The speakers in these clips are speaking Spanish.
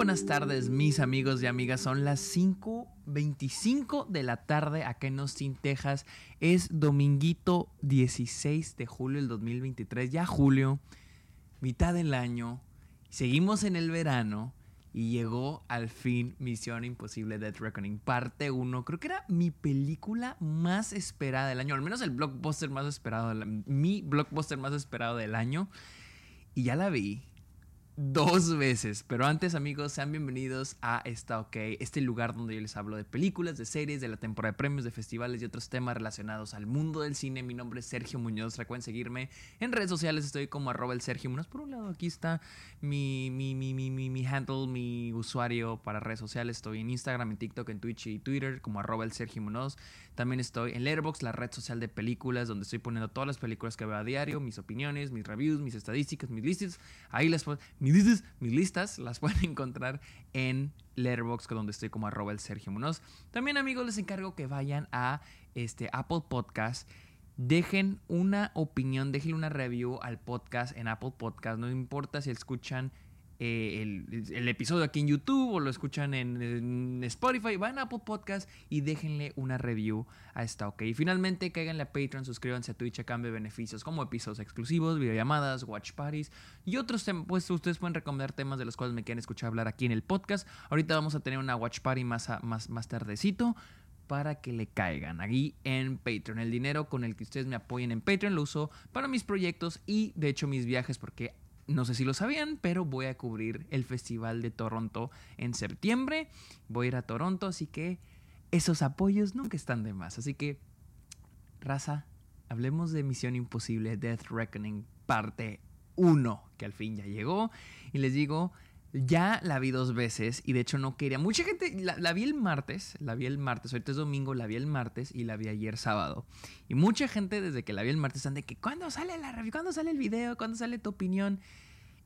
buenas tardes, mis amigos y amigas. Son las 5:25 de la tarde acá en Austin, Texas. Es dominguito 16 de julio del 2023. Ya julio, mitad del año. Seguimos en el verano. Y llegó al fin Misión Imposible Death Reckoning, parte 1. Creo que era mi película más esperada del año, al menos el blockbuster más esperado, mi blockbuster más esperado del año. Y ya la vi dos veces. Pero antes, amigos, sean bienvenidos a Está OK, este lugar donde yo les hablo de películas, de series, de la temporada de premios, de festivales y otros temas relacionados al mundo del cine. Mi nombre es Sergio Muñoz. Recuerden seguirme en redes sociales. Estoy como arroba el Sergio Muñoz. Por un lado, aquí está mi, mi, mi, mi, mi, handle, mi usuario para redes sociales. Estoy en Instagram, en TikTok, en Twitch y Twitter como arroba el Sergio Muñoz. También estoy en Letterboxd, la red social de películas, donde estoy poniendo todas las películas que veo a diario, mis opiniones, mis reviews, mis estadísticas, mis listas. Ahí les puedo mis listas las pueden encontrar en Letterboxd, donde estoy como arroba el Sergio Munoz. También, amigos, les encargo que vayan a este, Apple Podcast. Dejen una opinión, dejen una review al podcast en Apple Podcast. No importa si escuchan eh, el, episodio aquí en YouTube o lo escuchan en, Spotify, van a Apple Podcast y déjenle una review a esta OK. Y finalmente, cáiganle a Patreon, suscríbanse a Twitch a cambio de beneficios como episodios exclusivos, videollamadas, watch parties y otros temas. Pues ustedes pueden recomendar temas de los cuales me quieren escuchar hablar aquí en el podcast. Ahorita vamos a tener una watch party más, más, más tardecito para que le caigan aquí en Patreon. El dinero con el que ustedes me apoyen en Patreon lo uso para mis proyectos y de hecho mis viajes porque no sé si lo sabían, pero voy a cubrir el Festival de Toronto en septiembre. Voy a ir a Toronto, así que esos apoyos nunca están de más. Así que, raza, hablemos de Misión Imposible Death Reckoning parte 1, que al fin ya llegó. Y les digo, ya la vi dos veces y de hecho no quería. Mucha gente la, vi el martes, la vi el martes, ahorita es domingo, la vi el martes y la vi ayer sábado. Y mucha gente desde que la vi el martes están de que ¿cuándo sale la review? ¿Cuándo sale el video? ¿Cuándo sale tu opinión?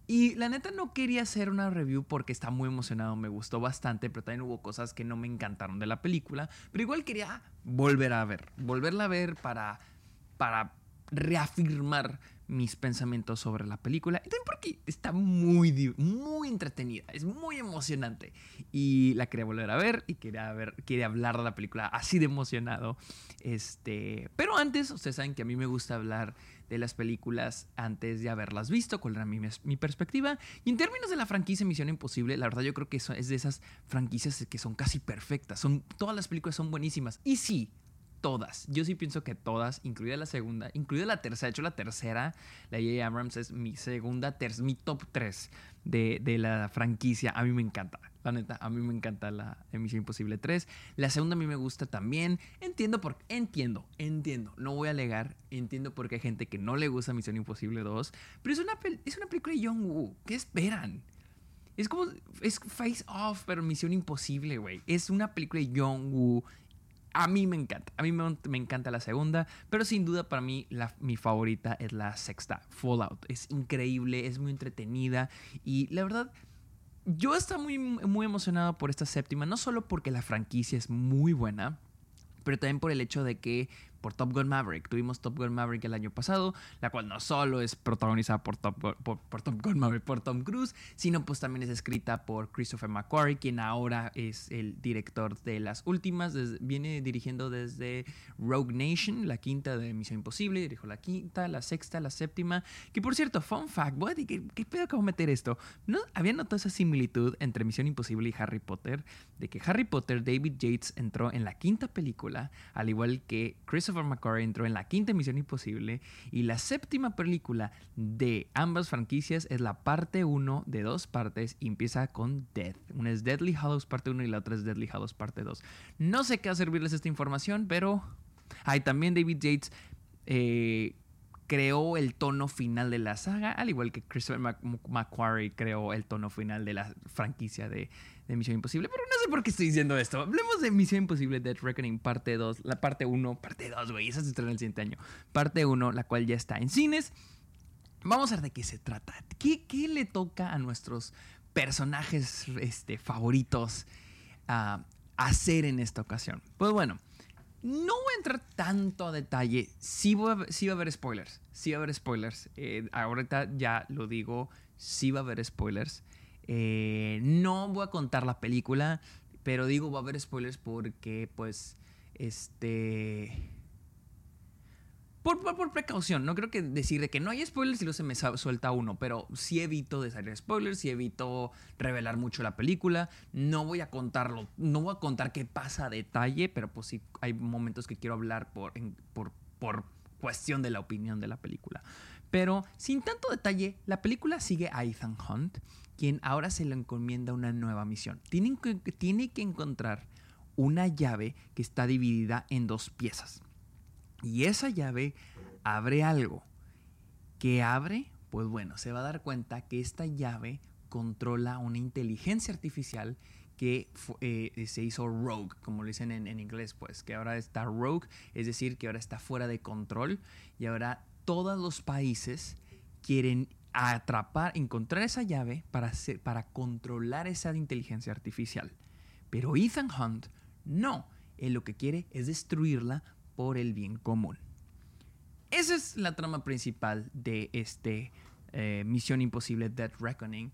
Y la neta no quería hacer una review porque está muy emocionado, me gustó bastante, pero también hubo cosas que no me encantaron de la película. Pero igual quería volver a ver, volverla a ver para, para reafirmar mis pensamientos sobre la película. Y también porque está muy, muy entretenida, es muy emocionante. Y la quería volver a ver y quería, ver, hablar de la película así de emocionado. Este, pero antes, ustedes saben que a mí me gusta hablar de las películas antes de haberlas visto, cuál era mi, mi perspectiva. Y en términos de la franquicia Misión Imposible, la verdad yo creo que es de esas franquicias que son casi perfectas. Son, todas las películas son buenísimas. Y sí, todas. Yo sí pienso que todas, incluida la segunda, incluida la tercera. De hecho, la tercera, la J. Abrams, es mi segunda, mi top 3 de, la franquicia. A mí me encanta. La neta, a mí me encanta la Emisión Imposible 3. La segunda a mí me gusta también. Entiendo por entiendo, entiendo. No voy a alegar. Entiendo por qué hay gente que no le gusta Misión Imposible 2. Pero es una, es una película de Young Woo. ¿Qué esperan? Es como. Es Face Off, pero Misión Imposible, güey. Es una película de Young Woo a mí me encanta. A mí me, encanta la segunda. Pero sin duda para mí la, mi favorita es la sexta, Fallout. Es increíble, es muy entretenida. Y la verdad, yo estoy muy, muy emocionado por esta séptima. No solo porque la franquicia es muy buena. Pero también por el hecho de que por Top Gun Maverick. Tuvimos Top Gun Maverick el año pasado, la cual no solo es protagonizada por Top, por, Top Gun Maverick, por Tom Cruise, sino pues también es escrita por Christopher McQuarrie, quien ahora es el director de las últimas, viene dirigiendo desde Rogue Nation, la quinta de Misión Imposible, dirijo la quinta, la sexta, la séptima, que por cierto, fun fact, ¿qué, qué pedo que voy a meter esto? ¿No? Había notado esa similitud entre Misión Imposible y Harry Potter, de que Harry Potter, David Yates entró en la quinta película, al igual que Christopher Christopher McQuarrie entró en la quinta Misión Imposible y la séptima película de ambas franquicias es la parte 1 de dos partes y empieza con Death. Una es Deadly Hallows parte 1 y la otra es Deadly Hallows parte 2. No sé qué a servirles esta información, pero... Hay también David Yates eh, creó el tono final de la saga, al igual que Christopher McQuarrie creó el tono final de la franquicia de, Misión Imposible. Pero no sé por qué estoy diciendo esto. Hablemos de Misión Imposible Dead Reckoning parte 2, la parte 1, parte 2, güey, esa se estrena el siguiente año. Parte 1, la cual ya está en cines. Vamos a ver de qué se trata. ¿Qué, le toca a nuestros personajes este, favoritos hacer en esta ocasión? Pues bueno. No voy a entrar tanto a detalle. Sí, va a haber spoilers. Sí va a haber spoilers. Eh, ahorita ya lo digo. Sí va a haber spoilers. Eh, no voy a contar la película, pero digo, va a haber spoilers porque, pues, este... Por, por, precaución, no creo que decir de que no hay spoilers y luego se me suelta uno, pero sí evito de salir spoilers, sí evito revelar mucho la película. No voy a contarlo, no voy a contar qué pasa a detalle, pero pues sí hay momentos que quiero hablar por, por, por cuestión de la opinión de la película. Pero sin tanto detalle, la película sigue a Ethan Hunt, quien ahora se le encomienda una nueva misión. Tiene que, tiene que encontrar una llave que está dividida en dos piezas. Y esa llave abre algo. ¿Qué abre? Pues bueno, se va a dar cuenta que esta llave controla una inteligencia artificial que eh, se hizo rogue, como lo dicen en, en, inglés, pues, que ahora está rogue, es decir, que ahora está fuera de control y ahora todos los países quieren atrapar, encontrar esa llave para, para controlar esa inteligencia artificial. Pero Ethan Hunt no. Él lo que quiere es destruirla por el bien común. Esa es la trama principal de este eh, Misión Imposible Dead Reckoning,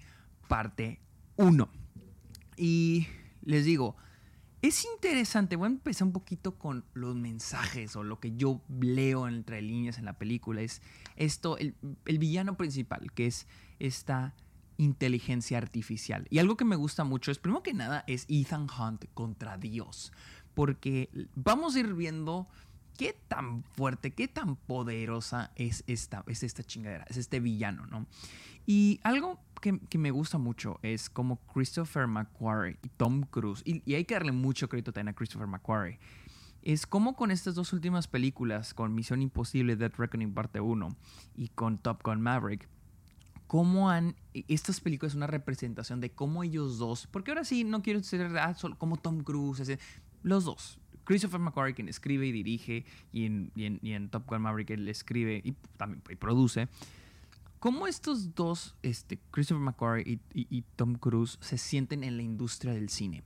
parte 1. Y les digo, es interesante, voy a empezar un poquito con los mensajes o lo que yo leo entre líneas en la película. Es esto, el, villano principal, que es esta inteligencia artificial. Y algo que me gusta mucho es, primero que nada, es Ethan Hunt contra Dios. Porque vamos a ir viendo qué tan fuerte, qué tan poderosa es esta, es esta chingadera, es este villano, ¿no? Y algo que, me gusta mucho es como Christopher McQuarrie y Tom Cruise, y, hay que darle mucho crédito también a Christopher McQuarrie, es como con estas dos últimas películas, con Misión Imposible, Dead Reckoning Parte 1 y con Top Gun Maverick, cómo han, estas películas una representación de cómo ellos dos, porque ahora sí no quiero ser ah, solo como Tom Cruise, los dos, Christopher McQuarrie quien escribe y dirige y en, y en, Top Gun Maverick él escribe y también y produce, ¿Cómo estos dos, este, Christopher McQuarrie y, Tom Cruise, se sienten en la industria del cine?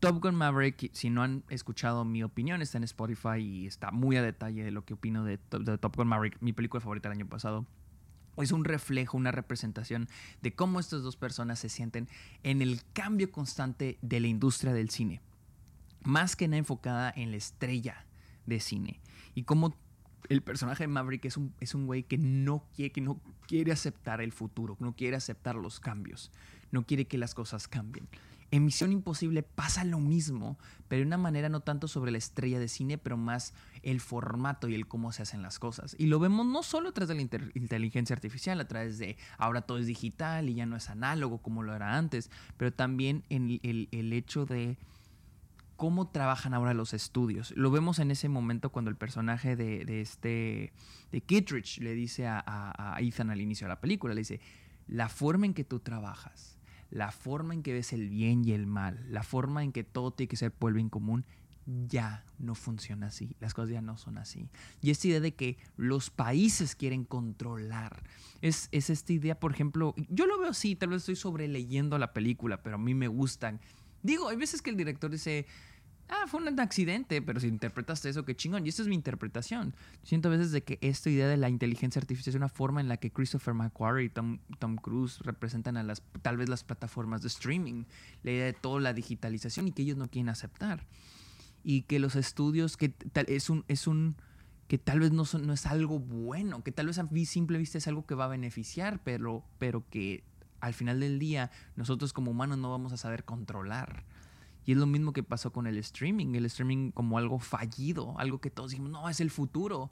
Top Gun Maverick, si no han escuchado mi opinión, está en Spotify y está muy a detalle de lo que opino de, Top Gun Maverick, mi película favorita del año pasado. Es un reflejo, una representación de cómo estas dos personas se sienten en el cambio constante de la industria del cine. Más que nada enfocada en la estrella de cine. Y cómo el personaje de Maverick es un, es un güey que no, quiere, que no quiere aceptar el futuro, no quiere aceptar los cambios, no quiere que las cosas cambien. En Misión Imposible pasa lo mismo, pero de una manera no tanto sobre la estrella de cine, pero más el formato y el cómo se hacen las cosas. Y lo vemos no solo a través de la inteligencia artificial, a través de ahora todo es digital y ya no es análogo como lo era antes, pero también en el, el hecho de cómo trabajan ahora los estudios. Lo vemos en ese momento cuando el personaje de, este de Kittredge le dice a, Ethan al inicio de la película, le dice, la forma en que tú trabajas, la forma en que ves el bien y el mal, la forma en que todo tiene que ser por el bien común, ya no funciona así, las cosas ya no son así. Y esta idea de que los países quieren controlar, es, es esta idea, por ejemplo, yo lo veo así, tal vez estoy sobreleyendo la película, pero a mí me gustan Digo, hay veces que el director dice, ah, fue un accidente, pero si interpretaste eso, qué chingón. Y esta es mi interpretación. Siento a veces de que esta idea de la inteligencia artificial es una forma en la que Christopher McQuarrie y Tom, Tom Cruise representan a las, tal vez las plataformas de streaming, la idea de toda la digitalización y que ellos no quieren aceptar. Y que los estudios, que tal, es un... Es un que tal vez no, no es algo bueno, que tal vez a simple vista es algo que va a beneficiar, pero, pero que al final del día nosotros como humanos no vamos a saber controlar. Y es lo mismo que pasó con el streaming, el streaming como algo fallido, algo que todos dijimos, no, es el futuro.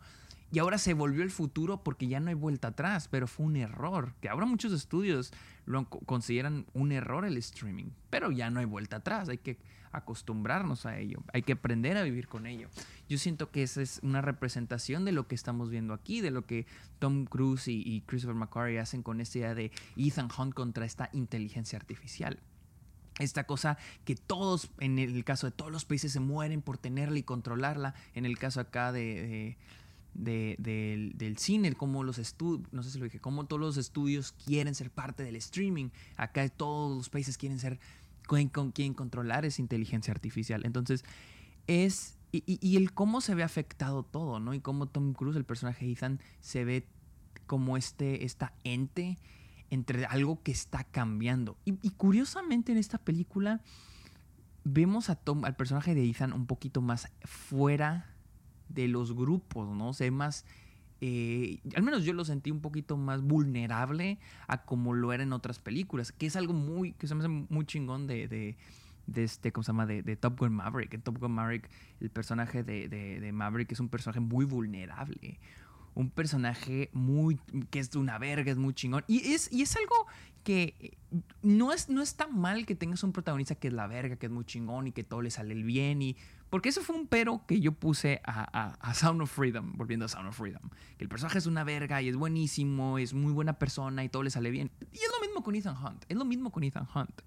Y ahora se volvió el futuro porque ya no hay vuelta atrás, pero fue un error. Que ahora muchos estudios lo consideran un error el streaming, pero ya no hay vuelta atrás. Hay que acostumbrarnos a ello, hay que aprender a vivir con ello. Yo siento que esa es una representación de lo que estamos viendo aquí, de lo que Tom Cruise y, Christopher McQuarrie hacen con esta idea de Ethan Hunt contra esta inteligencia artificial esta cosa que todos, en el caso de todos los países, se mueren por tenerla y controlarla. En el caso acá de, del, cine, como los estudios, no sé si lo dije, como todos los estudios quieren ser parte del streaming. Acá todos los países quieren ser con, quién controlar esa inteligencia artificial. Entonces, es. Y, el cómo se ve afectado todo, ¿no? Y cómo Tom Cruise, el personaje de Ethan, se ve como este, esta ente entre algo que está cambiando. Y, y curiosamente en esta película vemos a Tom, al personaje de Ethan un poquito más fuera de los grupos, ¿no? O sea, más... Eh, al menos yo lo sentí un poquito más vulnerable a como lo era en otras películas, que es algo muy, que se me hace muy chingón de, de, este, ¿cómo se llama? De, de, Top Gun Maverick. En Top Gun Maverick, el personaje de, de, Maverick es un personaje muy vulnerable. Un personaje muy, que es una verga, es muy chingón. Y es, y es algo que no es, no es tan mal que tengas un protagonista que es la verga, que es muy chingón y que todo le sale el bien y porque eso fue un pero que yo puse a, Sound of Freedom, volviendo a Sound of Freedom. Que el personaje es una verga y es buenísimo, es muy buena persona y todo le sale bien. Y es lo mismo con Ethan Hunt, es lo mismo con Ethan Hunt.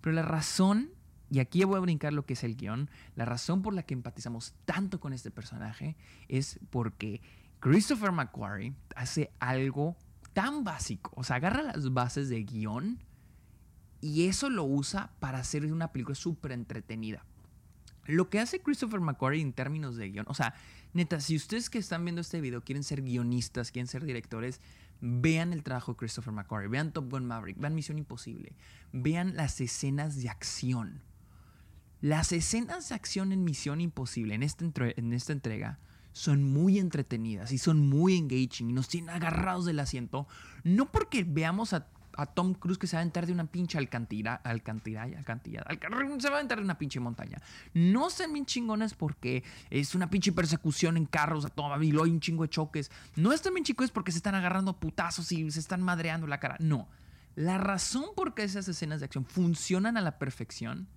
Pero la razón, y aquí voy a brincar lo que es el guion, la razón por la que empatizamos tanto con este personaje es porque Christopher McQuarrie hace algo tan básico. O sea, agarra las bases de guion y eso lo usa para hacer una película súper entretenida. Lo que hace Christopher McQuarrie en términos de guion, o sea, neta, si ustedes que están viendo este video quieren ser guionistas, quieren ser directores, vean el trabajo de Christopher McQuarrie, vean Top Gun Maverick, vean Misión Imposible, vean las escenas de acción. Las escenas de acción en Misión Imposible, en esta, en esta entrega, son muy entretenidas y son muy engaging y nos tienen agarrados del asiento, no porque veamos a a Tom Cruise que se va a entrar de una pinche alcantira, alcantira, alcantilla, se va a entrar de una pinche montaña. No sean bien chingones porque es una pinche persecución en carros a toda y hay un chingo de choques. No están bien chingones porque se están agarrando putazos y se están madreando la cara. No. La razón por qué esas escenas de acción funcionan a la perfección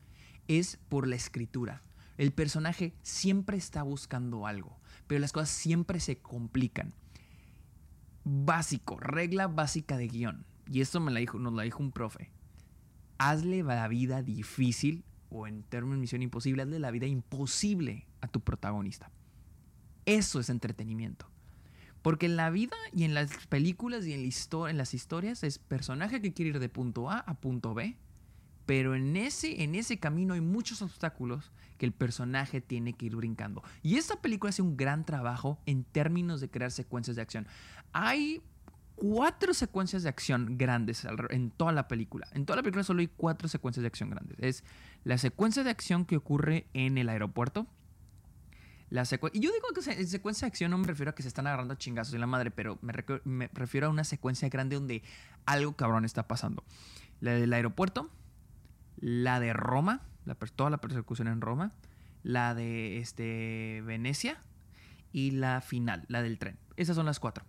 es por la escritura. El personaje siempre está buscando algo, pero las cosas siempre se complican. Básico, regla básica de guion y esto me la dijo, nos la dijo un profe, hazle la vida difícil, o en términos de misión imposible, hazle la vida imposible a tu protagonista. Eso es entretenimiento. Porque en la vida y en las películas y en, en las historias es personaje que quiere ir de punto A a punto B, pero en ese, en ese camino hay muchos obstáculos que el personaje tiene que ir brincando. Y esta película hace un gran trabajo en términos de crear secuencias de acción. Hay cuatro secuencias de acción grandes en toda la película. En toda la película solo hay cuatro secuencias de acción grandes. Es la secuencia de acción que ocurre en el aeropuerto. La y yo digo que en secuencia de acción no me refiero a que se están agarrando chingazos de la madre, pero me, me, refiero a una secuencia grande donde algo cabrón está pasando. La del aeropuerto, la de Roma, la, toda la persecución en Roma, la de este, Venecia y la final, la del tren. Esas son las cuatro.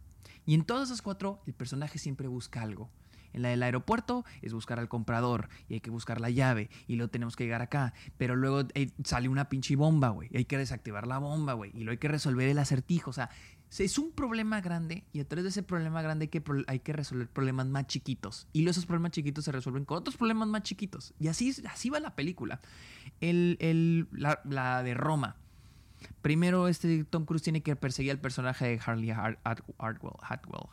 Y en todas esas cuatro, el personaje siempre busca algo. En la del aeropuerto es buscar al comprador y hay que buscar la llave y luego tenemos que llegar acá. Pero luego eh, sale una pinche bomba, güey. Hay que desactivar la bomba, güey. Y luego hay que resolver el acertijo. O sea, es un problema grande y a través de ese problema grande hay que, resolver problemas más chiquitos. Y esos problemas chiquitos se resuelven con otros problemas más chiquitos. Y así, así va la película. El, la, la de Roma Primero, este Tom Cruise tiene que perseguir al personaje de Harley Atwell,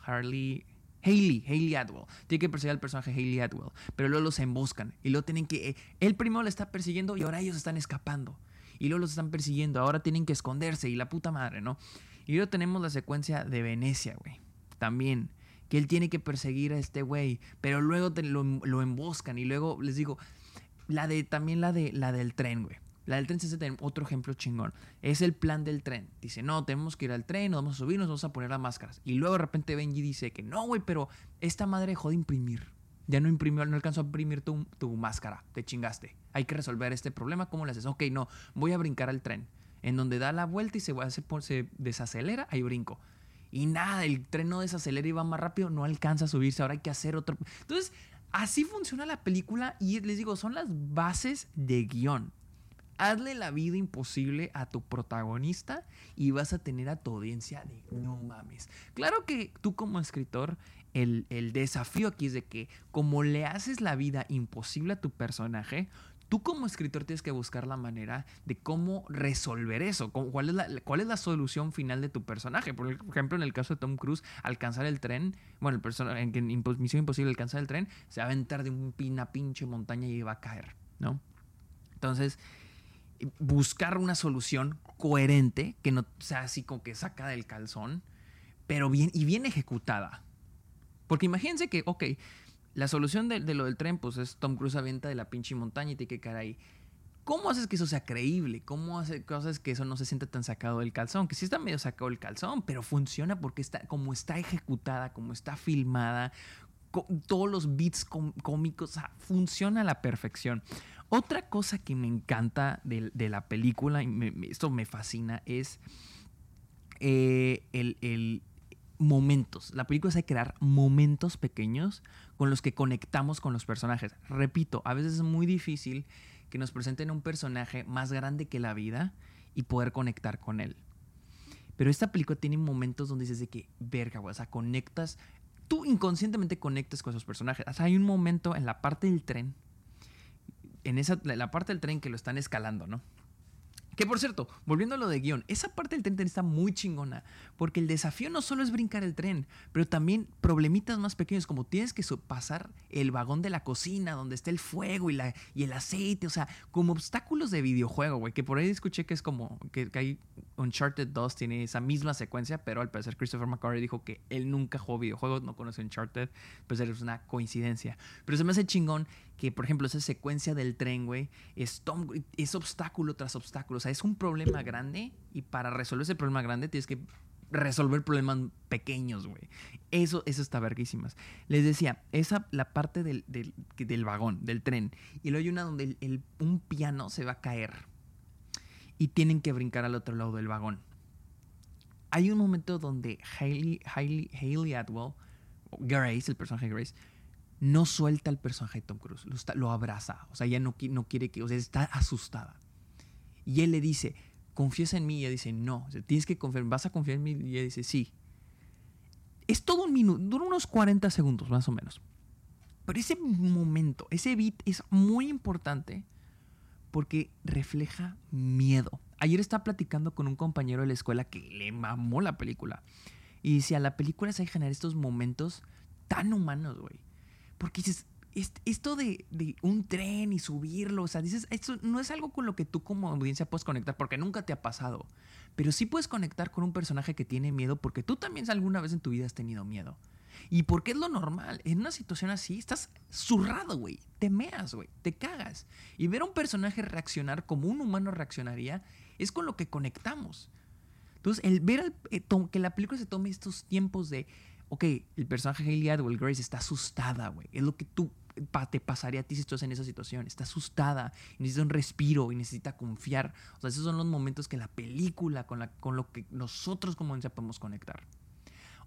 Harley, Hayley, Hayley Atwell. Tiene que perseguir al personaje de Hayley Atwell. Pero luego los emboscan. Y luego tienen que. Él primero le está persiguiendo y ahora ellos están escapando. Y luego los están persiguiendo. Ahora tienen que esconderse. Y la puta madre, ¿no? Y luego tenemos la secuencia de Venecia, güey. También. Que él tiene que perseguir a este güey. Pero luego lo, lo, emboscan. Y luego les digo. La de. También la de la del tren, güey. La del tren se hace otro ejemplo chingón. Es el plan del tren. Dice, no, tenemos que ir al tren, nos vamos a subir, nos vamos a poner las máscaras. Y luego de repente Benji dice que no, güey, pero esta madre dejó de imprimir. Ya no imprimió, no alcanzó a imprimir tu, tu máscara. Te chingaste. Hay que resolver este problema. ¿Cómo le haces? Ok, no, voy a brincar al tren. En donde da la vuelta y se, se desacelera, ahí brinco. Y nada, el tren no desacelera y va más rápido, no alcanza a subirse. Ahora hay que hacer otro. Entonces, así funciona la película y les digo, son las bases de guion. Hazle la vida imposible a tu protagonista y vas a tener a tu audiencia de no mames. Claro que tú como escritor, el, desafío aquí es de que como le haces la vida imposible a tu personaje, tú como escritor tienes que buscar la manera de cómo resolver eso, cuál es la, cuál es la solución final de tu personaje. Por ejemplo, en el caso de Tom Cruise, alcanzar el tren, bueno, el personaje en que Misión Imposible alcanzar el tren, se va a aventar de una pinche montaña y va a caer, ¿no? Entonces, buscar una solución coherente, que no sea así como que saca del calzón, pero bien y bien ejecutada. Porque imagínense que, ok, La solución de, lo del tren, pues es Tom Cruise avienta de la pinche montaña y tiene que caer ahí. ¿Cómo haces que eso sea creíble? ¿Cómo haces que eso no se sienta tan sacado del calzón? Que sí está medio sacado del calzón, pero funciona porque está, como está ejecutada, como está filmada, todos los beats cómicos, o sea, funciona a la perfección. Otra cosa que me encanta de, la película, y esto me fascina, es eh, el, el momentos. La película es crear momentos pequeños con los que conectamos con los personajes. Repito, a veces es muy difícil que nos presenten un personaje más grande que la vida y poder conectar con él. Pero esta película tiene momentos donde dices de que, verga, güey, o sea, conectas, tú inconscientemente conectas con esos personajes. O sea, hay un momento en la parte del tren, en esa, la parte del tren que lo están escalando, ¿no? Que por cierto, volviendo a lo de guion, esa parte del tren está muy chingona, porque el desafío no solo es brincar el tren, pero también problemitas más pequeños, como tienes que pasar el vagón de la cocina, donde está el fuego y, la, y el aceite, o sea, como obstáculos de videojuego, güey, que por ahí escuché que es como, que, hay Uncharted 2 tiene esa misma secuencia, pero al parecer Christopher McQuarrie dijo que él nunca jugó videojuegos, no conoce Uncharted, pues es una coincidencia. Pero se me hace chingón que, por ejemplo, esa secuencia del tren, güey, es, es obstáculo tras obstáculo. O sea, es un problema grande y para resolver ese problema grande tienes que resolver problemas pequeños, güey. Eso, eso está verguísimas. Les decía, esa, la parte del, del, vagón, del tren, y luego hay una donde el, un piano se va a caer y tienen que brincar al otro lado del vagón. Hay un momento donde Hailey, Hailey, Hailey Atwell, Grace, el personaje Grace, no suelta al personaje de Tom Cruise, lo, abraza, o sea, ella no, no, quiere que, o sea, está asustada. Y él le dice, confiesa en mí, y ella dice, no, tienes que confiar, vas a confiar en mí, y ella dice, sí. Es todo un minuto, dura unos 40 segundos más o menos. Pero ese momento, ese beat es muy importante porque refleja miedo. Ayer estaba platicando con un compañero de la escuela que le mamó la película. Y decía, la película se generar estos momentos tan humanos, güey. Porque dices, esto de, un tren y subirlo, o sea, dices, esto no es algo con lo que tú como audiencia puedes conectar porque nunca te ha pasado. Pero sí puedes conectar con un personaje que tiene miedo porque tú también alguna vez en tu vida has tenido miedo. Y porque es lo normal. En una situación así, estás zurrado, güey. Te meas, güey. Te cagas. Y ver a un personaje reaccionar como un humano reaccionaría es con lo que conectamos. Entonces, el ver eh, que la película se tome estos tiempos de ok, el personaje Hailey Atwell Grace está asustada, güey. Es lo que tú te pasaría a ti si estás en esa situación. Está asustada, necesita un respiro y necesita confiar. O sea, esos son los momentos que la película, con, la, con lo que nosotros como audiencia podemos conectar.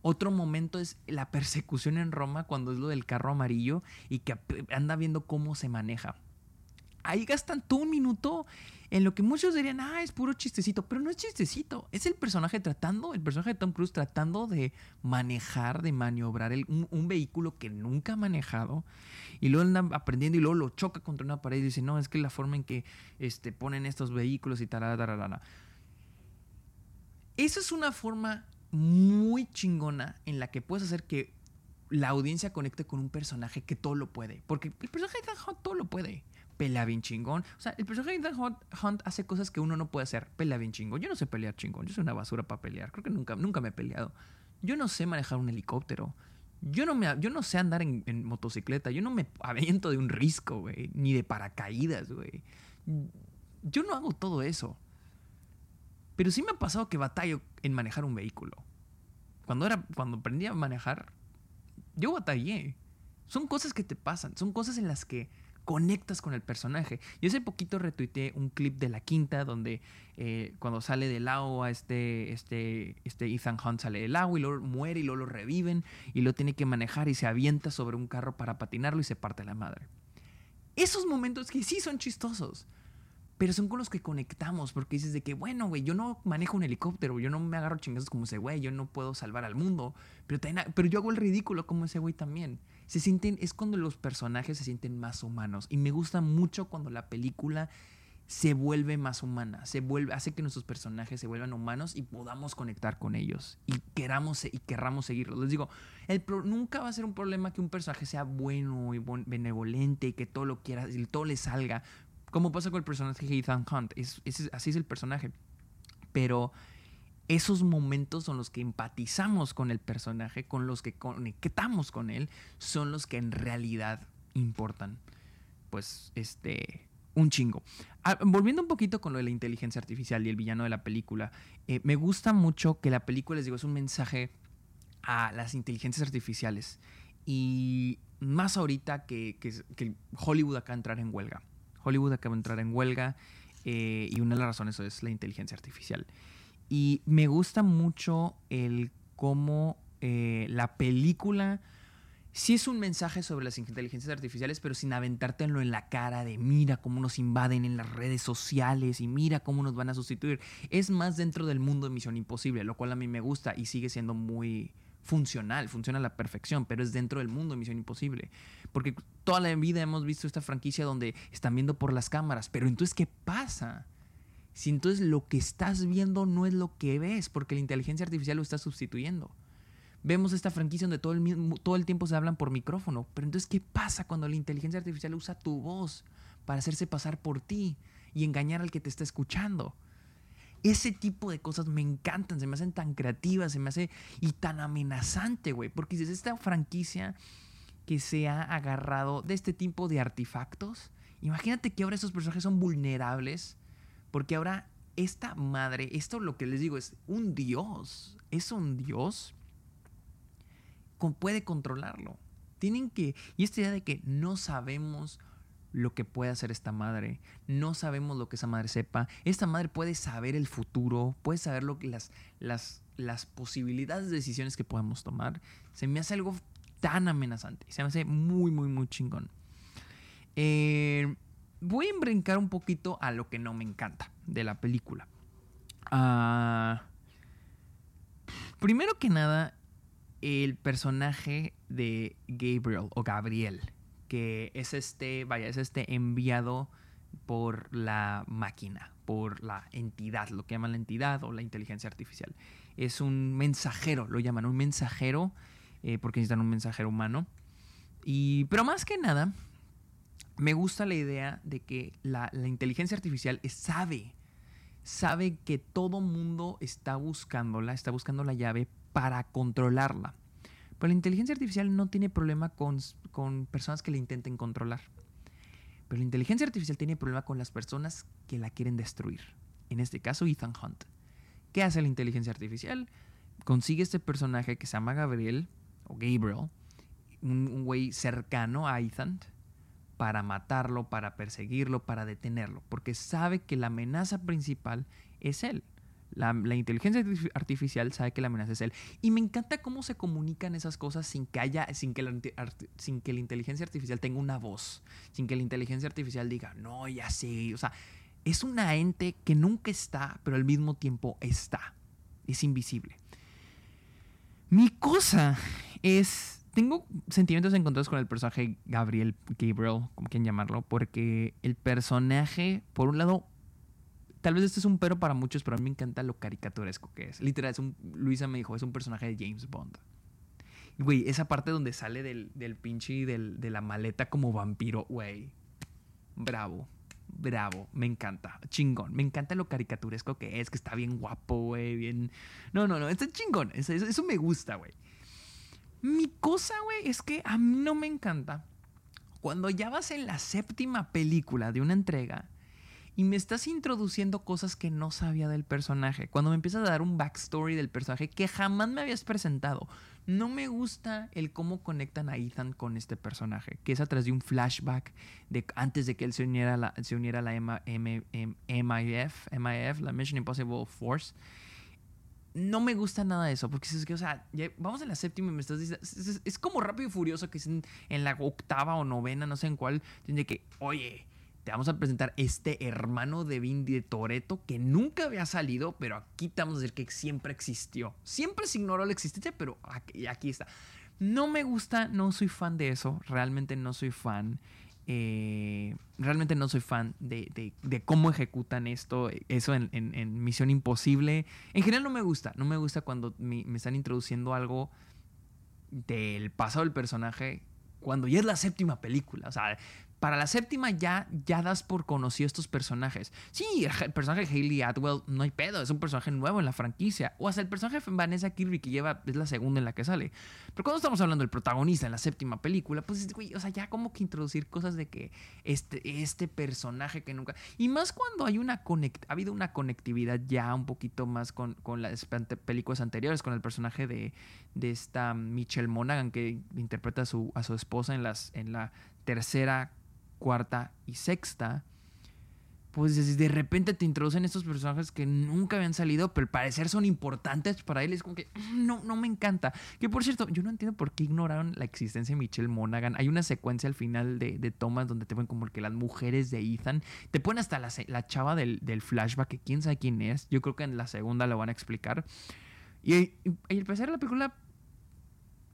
Otro momento es la persecución en Roma cuando es lo del carro amarillo y que anda viendo cómo se maneja. Ahí gastan todo un minuto en lo que muchos dirían, ah, es puro chistecito, pero no es chistecito, es el personaje tratando, el personaje de Tom Cruise tratando de manejar, de maniobrar un, vehículo que nunca ha manejado y luego anda aprendiendo y luego lo choca contra una pared y dice, no, es que la forma en que este, ponen estos vehículos y tal, Esa es una forma muy chingona en la que puedes hacer que la audiencia conecte con un personaje que todo lo puede, porque el personaje de todo lo puede pelea bien chingón. O sea, el personaje de Ethan Hunt, hace cosas que uno no puede hacer. Pelea bien chingón. Yo no sé pelear chingón. Yo soy una basura para pelear. Creo que nunca, nunca me he peleado. Yo no sé manejar un helicóptero. Yo no, me, yo no sé andar en, motocicleta. Yo no me aviento de un risco, güey. Ni de paracaídas, güey. Yo no hago todo eso. Pero sí me ha pasado que batallo en manejar un vehículo. Cuando, era, cuando aprendí a manejar, yo batallé. Son cosas que te pasan. Son cosas en las que conectas con el personaje. Yo hace poquito retuiteé un clip de la quinta donde eh, cuando sale del agua este, este, este Ethan Hunt sale del agua y luego muere y luego lo reviven y lo tiene que manejar y se avienta sobre un carro para patinarlo y se parte la madre. Esos momentos que sí son chistosos pero son con los que conectamos, porque dices de que, bueno, güey, yo no manejo un helicóptero, yo no me agarro chingazos como ese güey, yo no puedo salvar al mundo, pero, pero yo hago el ridículo como ese güey también. Se sienten, es cuando los personajes se sienten más humanos, y me gusta mucho cuando la película se vuelve más humana, se vuelve, hace que nuestros personajes se vuelvan humanos y podamos conectar con ellos y queramos y querramos seguirlos. Les digo, el nunca va a ser un problema que un personaje sea bueno y benevolente y que todo lo quiera y todo le salga, como pasa con el personaje de Ethan Hunt. Es, así es el personaje. Pero esos momentos son los que empatizamos con el personaje, con los que conectamos con él, son los que en realidad importan. Pues, este, un chingo. Ah, volviendo un poquito con lo de la inteligencia artificial y el villano de la película, eh, me gusta mucho que la película, les digo, es un mensaje a las inteligencias artificiales. Y más ahorita que, que, Hollywood acaba de entrar en huelga. Hollywood acaba de entrar en huelga eh, y una de las razones es la inteligencia artificial. Y me gusta mucho el cómo eh, la película sí es un mensaje sobre las inteligencias artificiales, pero sin aventártelo en la cara de mira cómo nos invaden en las redes sociales y mira cómo nos van a sustituir. Es más dentro del mundo de Misión Imposible, lo cual a mí me gusta y sigue siendo muy funcional, funciona a la perfección, pero es dentro del mundo de Misión Imposible. Porque toda la vida hemos visto esta franquicia donde están viendo por las cámaras, pero entonces, ¿qué pasa? Si entonces lo que estás viendo no es lo que ves, porque la inteligencia artificial lo está sustituyendo. Vemos esta franquicia donde todo el, todo el tiempo se hablan por micrófono, pero entonces, ¿qué pasa cuando la inteligencia artificial usa tu voz para hacerse pasar por ti y engañar al que te está escuchando? Ese tipo de cosas me encantan, se me hacen tan creativas, se me hace y tan amenazante, güey, porque es esta franquicia que se ha agarrado de este tipo de artefactos, imagínate que ahora esos personajes son vulnerables porque ahora esta madre, esto lo que les digo es un dios, es un dios, puede controlarlo. Tienen que, y esta idea de que no sabemos lo que puede hacer esta madre, no sabemos lo que esa madre sepa, esta madre puede saber el futuro, puede saber lo que las, las, las posibilidades de decisiones que podemos tomar, se me hace algo tan amenazante, se me hace muy, muy, muy chingón. Eh, voy a brincar un poquito a lo que no me encanta de la película. Ah, primero que nada, el personaje de Gabriel o Gabriel, que es este, vaya, es este enviado por la máquina, por la entidad, lo que llaman la entidad o la inteligencia artificial. Es un mensajero, lo llaman un mensajero, eh, porque necesitan un mensajero humano. Y, pero más que nada, me gusta la idea de que la, inteligencia artificial sabe, sabe que todo mundo está buscándola, está buscando la llave para controlarla. Pero la inteligencia artificial no tiene problema con, con personas que la intenten controlar. Pero la inteligencia artificial tiene problema con las personas que la quieren destruir. En este caso, Ethan Hunt. ¿Qué hace la inteligencia artificial? Consigue este personaje que se llama Gabriel, o Gabriel, un güey cercano a Ethan, para matarlo, para perseguirlo, para detenerlo, porque sabe que la amenaza principal es él. La, inteligencia artificial sabe que la amenaza es él. Y me encanta cómo se comunican esas cosas sin que haya, sin que, la, sin que la inteligencia artificial tenga una voz, sin que la inteligencia artificial diga, no, ya sé. O sea, es una ente que nunca está, pero al mismo tiempo está. Es invisible. Mi cosa es tengo sentimientos encontrados con el personaje Gabriel, Gabriel, como quien llamarlo, porque el personaje, por un lado, tal vez este es un pero para muchos, pero a mí me encanta lo caricaturesco que es. Literal, es un, Luisa me dijo, es un personaje de James Bond. Güey, esa parte donde sale del, del pinche de la maleta como vampiro, güey. Bravo, bravo, me encanta, chingón. Me encanta lo caricaturesco que es, que está bien guapo, güey, bien... No, no, no, está chingón, eso, eso me gusta, güey. Mi cosa, güey, es que a mí no me encanta cuando ya vas en la séptima película de una entrega y me estás introduciendo cosas que no sabía del personaje. Cuando me empiezas a dar un backstory del personaje que jamás me habías presentado. No me gusta el cómo conectan a Ethan con este personaje, que es a través de un flashback de antes de que él se uniera a la, se uniera la MIF, MIF, la Mission Impossible Force no me gusta nada de eso, porque es que, o sea, vamos en la séptima y me estás diciendo, es, como rápido y furioso que es en, la octava o novena, no sé en cuál, tiene que, oye, te vamos a presentar este hermano de Vin de Toreto que nunca había salido, pero aquí te vamos a decir que siempre existió. Siempre se ignoró la existencia, pero aquí, aquí está. No me gusta, no soy fan de eso, realmente no soy fan. Eh, realmente no soy fan de, cómo ejecutan esto, eso en, Misión Imposible. En general no me gusta, no me gusta cuando me, están introduciendo algo del pasado del personaje cuando ya es la séptima película. O sea, para la séptima ya, ya das por conocido estos personajes. Sí, el personaje de Hayley Atwell no hay pedo, es un personaje nuevo en la franquicia. O hasta el personaje de Vanessa Kirby que lleva, es la segunda en la que sale. Pero cuando estamos hablando del protagonista en la séptima película, pues, güey, o sea, ya como que introducir cosas de que este, este personaje que nunca... Y más cuando hay una conect, ha habido una conectividad ya un poquito más con, con las películas anteriores, con el personaje de, de esta Michelle Monaghan que interpreta a su, a su esposa en, las, en la tercera cuarta y sexta, pues de repente te introducen estos personajes que nunca habían salido, pero al parecer son importantes para él. Es como que mm, no, no me encanta. Que por cierto, yo no entiendo por qué ignoraron la existencia de Michelle Monaghan. Hay una secuencia al final de, de Thomas donde te ponen como que las mujeres de Ethan. Te ponen hasta la, la chava del, del, flashback, que quién sabe quién es. Yo creo que en la segunda lo van a explicar. Y, y, y al parecer la película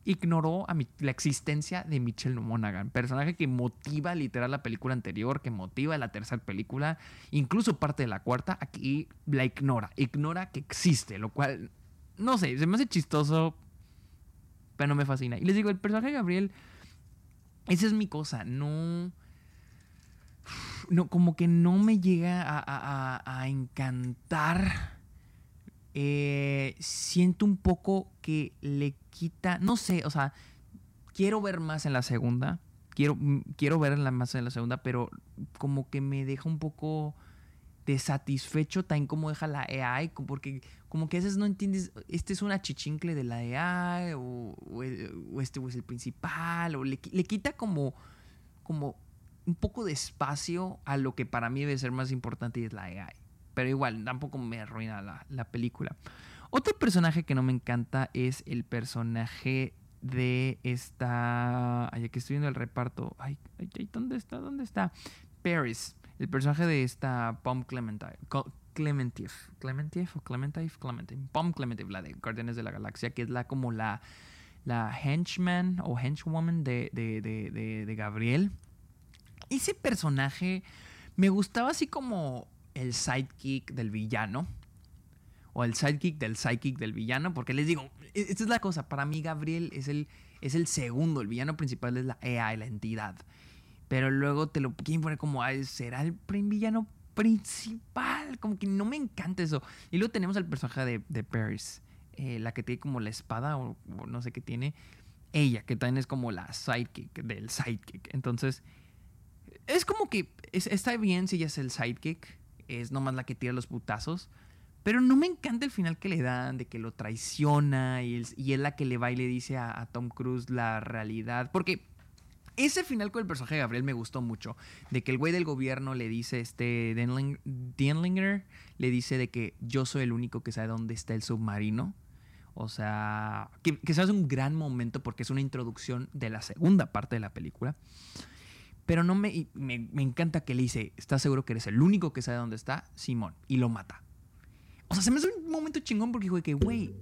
ignoró a la existencia de Michelle Monaghan, personaje que motiva literal la película anterior, que motiva la tercera película, incluso parte de la cuarta, aquí la ignora, ignora que existe, lo cual, no sé, se me hace chistoso, pero no me fascina. Y les digo, el personaje de Gabriel, esa es mi cosa, no... No, como que no me llega a, encantar eh, siento un poco que le quita, no sé, o sea, quiero ver más en la segunda, quiero, mm, quiero ver más en la segunda, pero como que me deja un poco desatisfecho también como deja la AI, porque como que a veces no entiendes, este es una chichincle de la AI, o, este es el principal, o le, le, quita como, como un poco de espacio a lo que para mí debe ser más importante y es la AI. Pero igual, tampoco me arruina la, película. Otro personaje que no me encanta es el personaje de esta. Ay, aquí estoy viendo el reparto. Ay, ay, ¿dónde está? ¿Dónde está? Paris. El personaje de esta Pom Clementine. Clementif. ¿Clementif o Clementif? Clementine. Pom Clementif, la de Guardianes de la Galaxia, que es la como la, la henchman o henchwoman de, de, de, de Gabriel. Ese personaje me gustaba así como el sidekick del villano. O el sidekick del sidekick del villano. Porque les digo, e-, esta es la cosa. Para mí, Gabriel es el, es el segundo. El villano principal es la EA, la entidad. Pero luego te lo quieren poner como, ¿será el villano principal? Como que no me encanta eso. Y luego tenemos al personaje de, de Paris. Eh, la que tiene como la espada o, no sé qué tiene. Ella, que también es como la sidekick del sidekick. Entonces, es como que está bien si ella es el sidekick es nomás la que tira los putazos. Pero no me encanta el final que le dan, de que lo traiciona y, y es la que le va y le dice a, Tom Cruise la realidad. Porque ese final con el personaje de Gabriel me gustó mucho. De que el güey del gobierno le dice, este, Denlinger, le dice de que yo soy el único que sabe dónde está el submarino. O sea, que, que se hace un gran momento porque es una introducción de la segunda parte de la película. Pero no me, me, encanta que le dice, ¿estás seguro que eres el único que sabe dónde está? Simón. Y lo mata. O sea, se me hace un momento chingón porque dijo que, güey,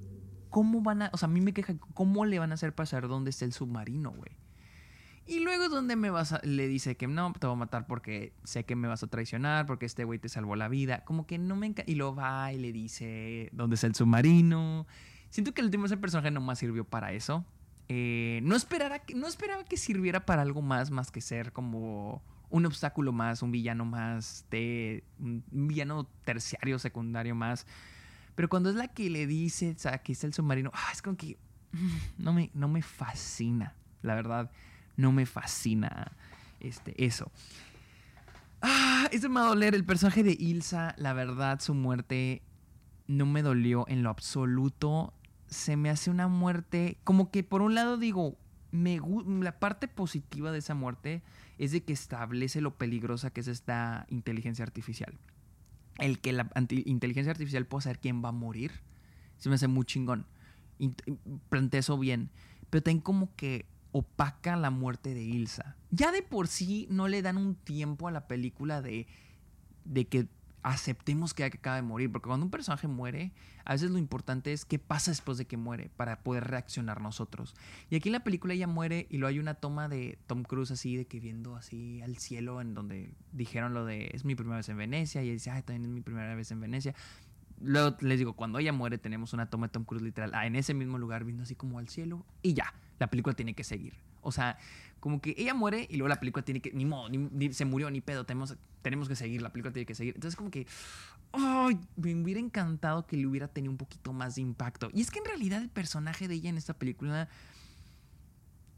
¿cómo van a...? O sea, a mí me queja, ¿cómo le van a hacer pasar dónde está el submarino, güey? Y luego donde me vas a, le dice que no, te voy a matar porque sé que me vas a traicionar, porque este güey te salvó la vida. Como que no me encanta. Y lo va y le dice dónde está el submarino. Siento que el último ese personaje nomás sirvió para eso. Eh, no, esperara, no esperaba que sirviera para algo más, más que ser como un obstáculo más, un villano más, de, un villano terciario, secundario más. Pero cuando es la que le dice, o sea, aquí está el submarino, ah, es como que mm, no me, no me fascina, la verdad, no me fascina este, eso. Ah, eso me va a doler. El personaje de Ilsa, la verdad, su muerte no me dolió en lo absoluto se me hace una muerte, como que por un lado digo, me, la parte positiva de esa muerte es de que establece lo peligrosa que es esta inteligencia artificial. El que la inteligencia artificial pueda saber quién va a morir, se me hace muy chingón. Plantea eso bien. Pero también como que opaca la muerte de Ilsa. Ya de por sí no le dan un tiempo a la película de, de que aceptemos que acaba de morir, porque cuando un personaje muere, a veces lo importante es qué pasa después de que muere para poder reaccionar nosotros. Y aquí en la película ella muere y luego hay una toma de Tom Cruise así de que viendo así al cielo en donde dijeron lo de es mi primera vez en Venecia y ella dice, ay, también es mi primera vez en Venecia. Luego les digo, cuando ella muere tenemos una toma de Tom Cruise literal, ah, en ese mismo lugar viendo así como al cielo y ya. La película tiene que seguir. O sea, como que ella muere y luego la película tiene que, ni modo, ni, se murió, ni pedo, tenemos, tenemos que seguir, la película tiene que seguir. Entonces como que, ay, me hubiera encantado que le hubiera tenido un poquito más de impacto. Y es que en realidad el personaje de ella en esta película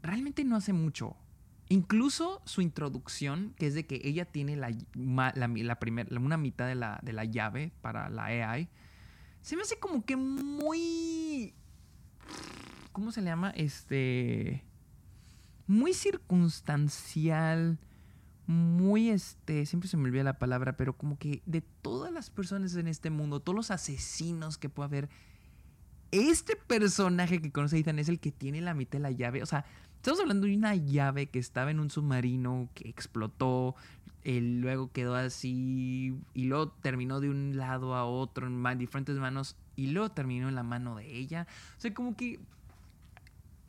realmente no hace mucho. Incluso su introducción, que es de que ella tiene la, la, una mitad de la, de la llave para la AI, se me hace como que muy... ¿Cómo se le llama? Este muy circunstancial, muy este, siempre se me olvida la palabra, pero como que de todas las personas en este mundo, todos los asesinos que puede haber, este personaje que conoce Ethan es el que tiene la mitad de la llave. O sea, estamos hablando de una llave que estaba en un submarino que explotó, él luego quedó así y luego terminó de un lado a otro en diferentes manos y luego terminó en la mano de ella. O sea, como que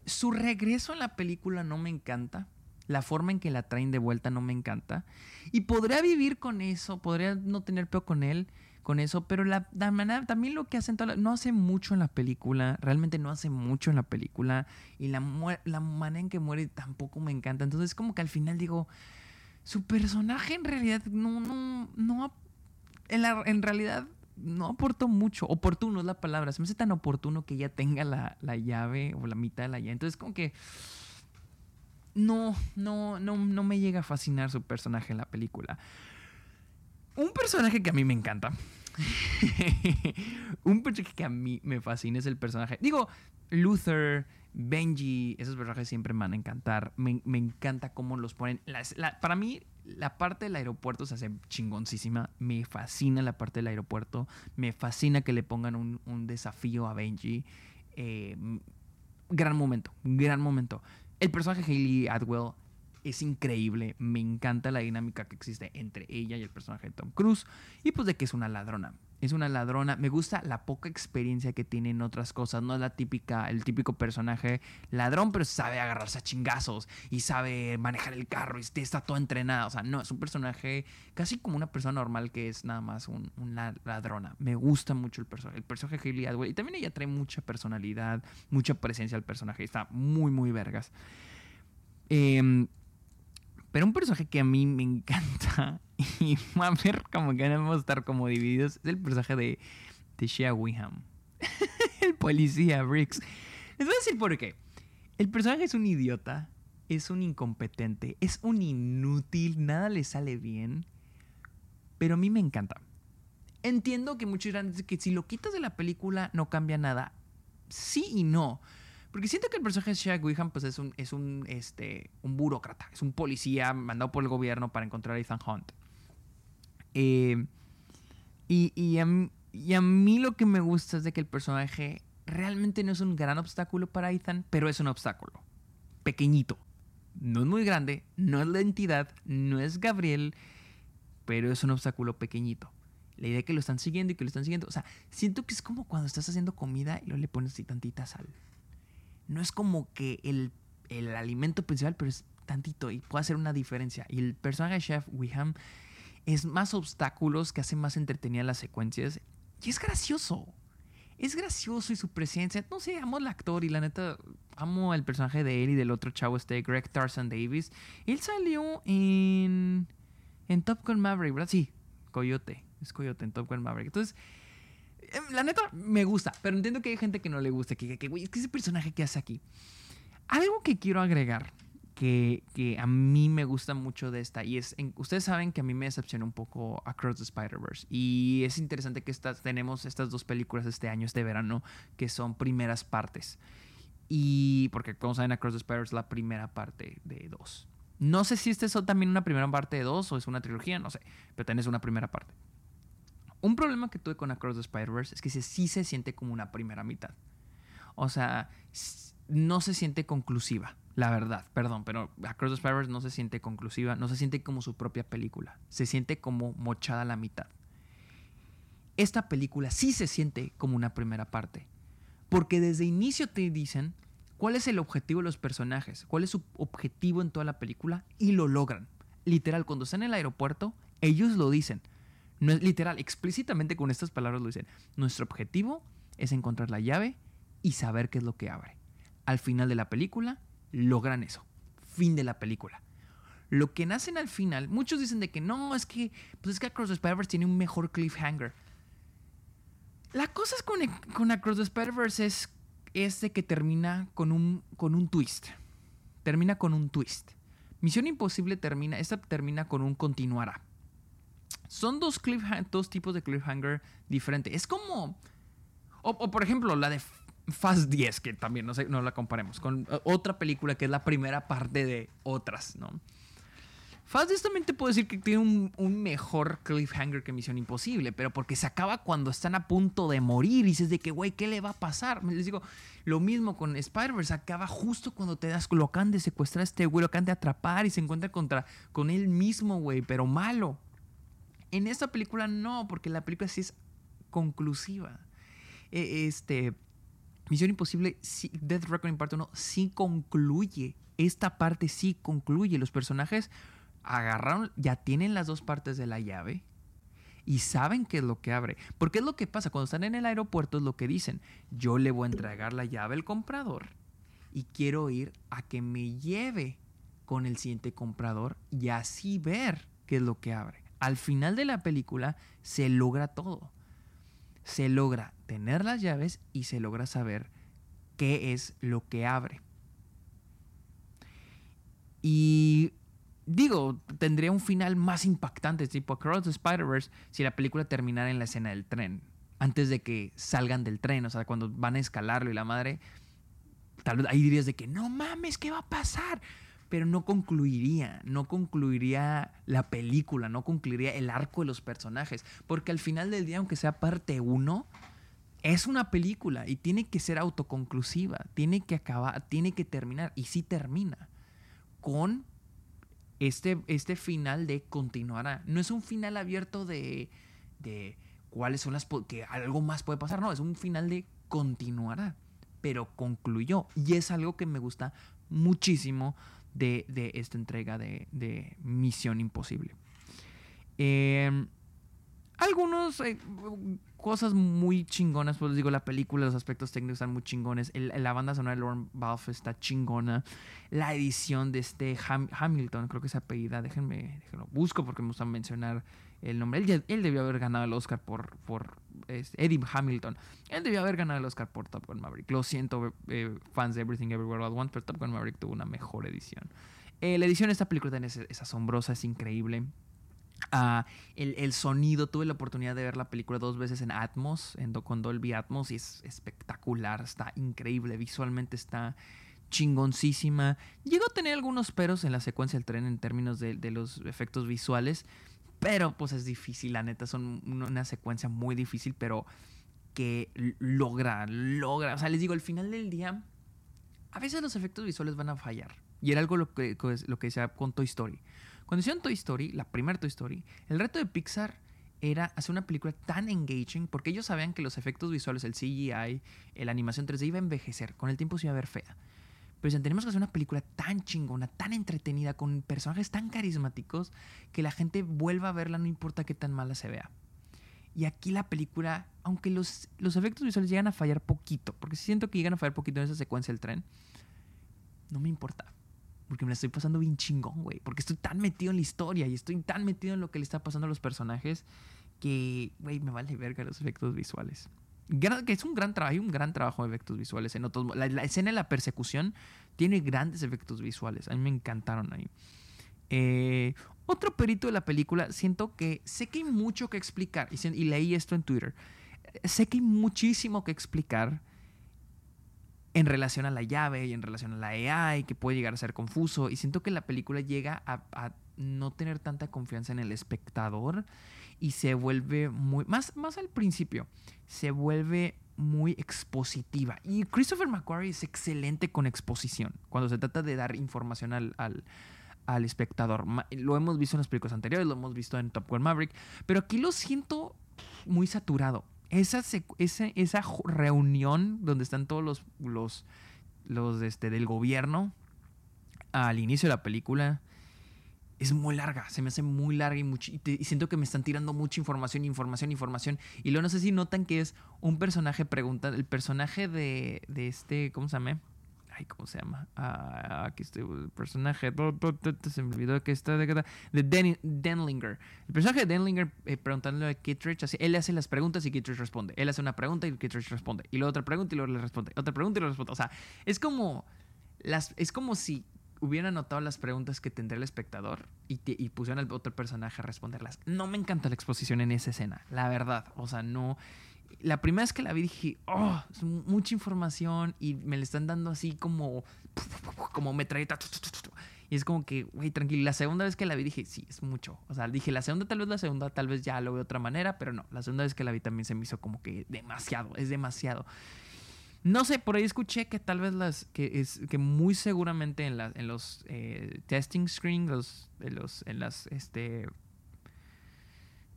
su regreso en la película no me encanta. La forma en que la traen de vuelta no me encanta. Y podría vivir con eso, podría no tener peor con él, con eso, pero la, manera, también lo que hacen, no hace mucho en la película, realmente no hace mucho en la película, y la, la manera en que muere tampoco me encanta. Entonces, como que al final digo, su personaje en realidad no, no, no, en, la, en realidad no aportó mucho. Oportuno es la palabra. Se me hace tan oportuno que ella tenga la, llave o la mitad de la llave. Entonces, como que. No, no, no, no me llega a fascinar su personaje en la película. Un personaje que a mí me encanta. un personaje que a mí me fascina es el personaje. Digo, Luther, Benji, esos personajes siempre me van a encantar. Me, encanta cómo los ponen. para mí, la parte del aeropuerto se hace chingoncísima. Me fascina la parte del aeropuerto. Me fascina que le pongan un, desafío a Benji. Eh, gran momento, gran momento. El personaje Hayley Atwell es increíble. Me encanta la dinámica que existe entre ella y el personaje de Tom Cruise. Y pues de que es una ladrona es una ladrona. Me gusta la poca experiencia que tiene en otras cosas. No es la típica, el típico personaje ladrón, pero sabe agarrarse a chingazos y sabe manejar el carro y está todo entrenado. O sea, no, es un personaje casi como una persona normal que es nada más una ladrona. Me gusta mucho el personaje. El personaje de Atwell. Y también ella trae mucha personalidad, mucha presencia al personaje. Está muy, muy vergas. Eh, pero un personaje que a mí me encanta y a ver como que vamos a estar como divididos es el personaje de, de Shea Wiham. el policía Briggs. Les voy a decir por qué. El personaje es un idiota, es un incompetente, es un inútil, nada le sale bien. Pero a mí me encanta. Entiendo que muchos dirán que si lo quitas de la película no cambia nada. Sí y no. Porque siento que el personaje de Shaq Wickham pues, es, un, es un, este, un burócrata, es un policía mandado por el gobierno para encontrar a Ethan Hunt. Eh, y, y, a mí, lo que me gusta es de que el personaje realmente no es un gran obstáculo para Ethan, pero es un obstáculo. Pequeñito. No es muy grande, no es la entidad, no es Gabriel, pero es un obstáculo pequeñito. La idea de que lo están siguiendo y que lo están siguiendo. O sea, siento que es como cuando estás haciendo comida y luego le pones así tantita sal no es como que el, alimento principal, pero es tantito y puede hacer una diferencia. Y el personaje de Chef Wiham es más obstáculos que hace más entretenidas las secuencias. Y es gracioso. Es gracioso y su presencia. No sé, amo al actor y la neta, amo el personaje de él y del otro chavo, este Greg Tarzan Davis. Él salió en, en Top Gun Maverick, ¿verdad? Sí, Coyote. Es Coyote en Top Gun Maverick. Entonces, la neta me gusta, pero entiendo que hay gente que no le gusta, que, que güey, es que ese personaje que hace aquí. Algo que quiero agregar, que, que, a mí me gusta mucho de esta, y es, ustedes saben que a mí me decepcionó un poco Across the Spider-Verse, y es interesante que estas, tenemos estas dos películas este año, este verano, que son primeras partes. Y porque como saben, Across the Spider-Verse es la primera parte de dos. No sé si este es también una primera parte de dos o es una trilogía, no sé, pero tenés una primera parte. Un problema que tuve con Across the Spider-Verse es que sí se siente como una primera mitad. O sea, no se siente conclusiva, la verdad, perdón, pero Across the Spider-Verse no se siente conclusiva, no se siente como su propia película, se siente como mochada la mitad. Esta película sí se siente como una primera parte, porque desde inicio te dicen cuál es el objetivo de los personajes, cuál es su objetivo en toda la película y lo logran. Literal, cuando están en el aeropuerto, ellos lo dicen no es literal, explícitamente con estas palabras lo dicen. Nuestro objetivo es encontrar la llave y saber qué es lo que abre. al final de la película logran eso. Fin de la película. Lo que nacen al final, muchos dicen de que no, es que, pues es que Across the Spider-Verse tiene un mejor cliffhanger. La cosa es con, con Across the Spider-Verse es, de que termina con un, con un twist. Termina con un twist. Misión Imposible termina, esta termina con un continuará. Son dos, tipos de cliffhanger diferentes. Es como... O, por ejemplo, la de Fast 10, que también no, la comparemos, con otra película que es la primera parte de otras, ¿no? Fast 10 también te puedo decir que tiene un, un, mejor cliffhanger que Misión Imposible, pero porque se acaba cuando están a punto de morir y dices de que, güey, ¿qué le va a pasar? Les digo, lo mismo con Spider-Verse, acaba justo cuando te das, lo acaban de secuestrar a este güey, lo acaban de atrapar y se encuentra contra, con él mismo, güey, pero malo. En esta película no, porque la película sí es conclusiva. E, este, Misión Imposible, Death Reckoning Part 1 sí concluye. Esta parte sí concluye. Los personajes agarraron, ya tienen las dos partes de la llave y saben qué es lo que abre. Porque es lo que pasa cuando están en el aeropuerto, es lo que dicen. Yo le voy a entregar la llave al comprador y quiero ir a que me lleve con el siguiente comprador y así ver qué es lo que abre al final de la película se logra todo. Se logra tener las llaves y se logra saber qué es lo que abre. Y digo, tendría un final más impactante, tipo Across the Spider-Verse, si la película terminara en la escena del tren, antes de que salgan del tren, o sea, cuando van a escalarlo y la madre, tal vez ahí dirías de que no mames, ¿qué va a pasar? Pero no concluiría, no concluiría la película, no concluiría el arco de los personajes, porque al final del día, aunque sea parte uno, es una película y tiene que ser autoconclusiva, tiene que acabar, tiene que terminar, y sí termina, con este, este final de continuará. No es un final abierto de, de cuáles son las... que algo más puede pasar, no, es un final de continuará, pero concluyó, y es algo que me gusta muchísimo de, esta entrega de, Misión Imposible. Em, algunos eh, cosas muy chingonas, pues les digo, la película, los aspectos técnicos están muy chingones. la banda sonora de Lauren Balfe está chingona. La edición de este Hamilton, creo que es apellida, déjenme, déjenlo busco porque me gusta mencionar el nombre. Él, debió haber ganado el Oscar por, por Eddie Hamilton. Él debió haber ganado el Oscar por Top Gun Maverick. Lo siento, eh, fans de Everything Everywhere All At Once, pero Top Gun Maverick tuvo una mejor edición. Eh, la edición de esta película es, es asombrosa, es increíble. Ah, el, sonido, tuve la oportunidad de ver la película dos veces en Atmos, en, con Dolby Atmos, y es espectacular, está increíble, visualmente está chingoncísima. Llegó a tener algunos peros en la secuencia del tren en términos de, de los efectos visuales, pero pues es difícil, la neta, son una secuencia muy difícil, pero que logra, logra. O sea, les digo, al final del día, a veces los efectos visuales van a fallar. Y era algo lo que, lo que decía con Toy Story. Cuando hicieron Toy Story, la primera Toy Story, el reto de Pixar era hacer una película tan engaging porque ellos sabían que los efectos visuales, el CGI, la animación 3D iba a envejecer, con el tiempo se iba a ver fea. Pero dicen, tenemos que hacer una película tan chingona, tan entretenida, con personajes tan carismáticos, que la gente vuelva a verla, no importa qué tan mala se vea. Y aquí la película, aunque los, los efectos visuales llegan a fallar poquito, porque siento que llegan a fallar poquito en esa secuencia del tren, no me importa. Porque me la estoy pasando bien chingón, güey. Porque estoy tan metido en la historia y estoy tan metido en lo que le está pasando a los personajes que, güey, me vale verga los efectos visuales es un gran trabajo, hay un gran trabajo de efectos visuales. La, escena de la persecución tiene grandes efectos visuales. A mí me encantaron ahí. Eh, otro perito de la película, siento que sé que hay mucho que explicar, y, leí esto en Twitter, sé que hay muchísimo que explicar en relación a la llave y en relación a la AI, que puede llegar a ser confuso, y siento que la película llega a no tener tanta confianza en el espectador y se vuelve muy, más, más al principio, se vuelve muy expositiva. Y Christopher McQuarrie es excelente con exposición, cuando se trata de dar información al, al, espectador. Lo hemos visto en las películas anteriores, lo hemos visto en Top Gun Maverick, pero aquí lo siento muy saturado. Esa, esa, esa reunión donde están todos los, los, los este, del gobierno al inicio de la película es muy larga, se me hace muy larga y, mucho, y, siento que me están tirando mucha información, información, información. Y luego no sé si notan que es un personaje pregunta, el personaje de, de este, ¿cómo se llama? Ay, ¿cómo se llama? Ah, aquí estoy, el personaje. Se me olvidó que está de. De Denlinger. El personaje de Denlinger eh, preguntándole a Kittredge. Así, él hace las preguntas y Kittredge responde. Él hace una pregunta y Kittredge responde. Y luego otra pregunta y luego le responde. Otra pregunta y luego responde. O sea, es como. Las, es como si hubieran anotado las preguntas que tendría el espectador y, y pusieran al otro personaje a responderlas. No me encanta la exposición en esa escena, la verdad. O sea, no la primera vez que la vi dije, oh, es mucha información y me le están dando así como, como metralleta. Y es como que, güey, tranquilo. La segunda vez que la vi dije, sí, es mucho. O sea, dije, la segunda tal vez la segunda tal vez ya lo veo de otra manera, pero no, la segunda vez que la vi también se me hizo como que demasiado, es demasiado. No sé, por ahí escuché que tal vez las, que es, que muy seguramente en, la, en los eh, testing screen, los, en los, en las, este,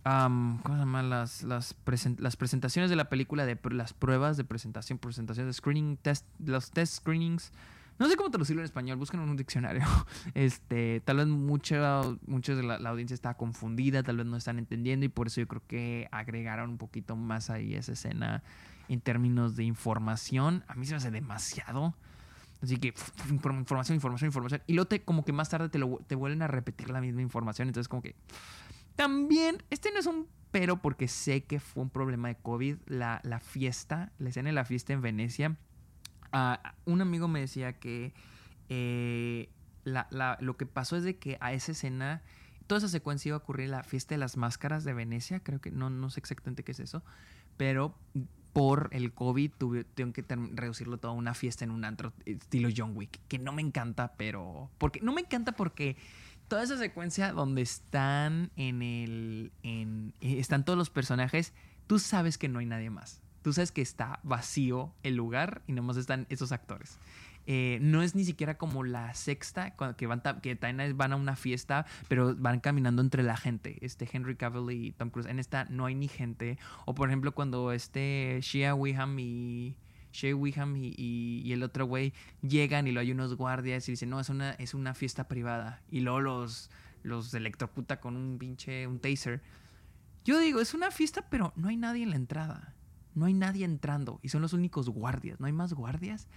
¿Cómo se llama? Las, las, las, presentaciones de la película, de las pruebas de presentación, presentación de screening, test, los test screenings. No sé cómo traducirlo en español, busquen en un diccionario. Este, tal vez mucha, de la, audiencia está confundida, tal vez no están entendiendo y por eso yo creo que agregaron un poquito más ahí esa escena en términos de información. A mí se me hace demasiado. Así que información, información, información. Y luego te, como que más tarde te, lo, te vuelven a repetir la misma información. Entonces como que también, este no es un pero porque sé que fue un problema de COVID, la, la fiesta, la escena de la fiesta en Venecia. Ah, un amigo me decía que eh, lo que pasó es de que a esa escena, toda esa secuencia iba a ocurrir la fiesta de las máscaras de Venecia, creo que no, no sé exactamente qué es eso, pero por el COVID tuvieron que reducirlo todo a una fiesta en un antro estilo John Wick, que no me encanta, pero... Porque, no me encanta porque toda esa secuencia donde están en el. En, eh, están todos los personajes, tú sabes que no hay nadie más. Tú sabes que está vacío el lugar y nomás están esos actores. Eh, no es ni siquiera como la sexta, que van, que van a una fiesta, pero van caminando entre la gente. Este Henry Cavill y Tom Cruise. En esta no hay ni gente. O por ejemplo, cuando este Shia Wiham y Shea Wiham y, el otro güey llegan y lo hay unos guardias y dicen, no, es una, es una fiesta privada. Y luego los, los electrocuta con un pinche, un taser. Yo digo, es una fiesta, pero no hay nadie en la entrada. No hay nadie entrando y son los únicos guardias. ¿No hay más guardias?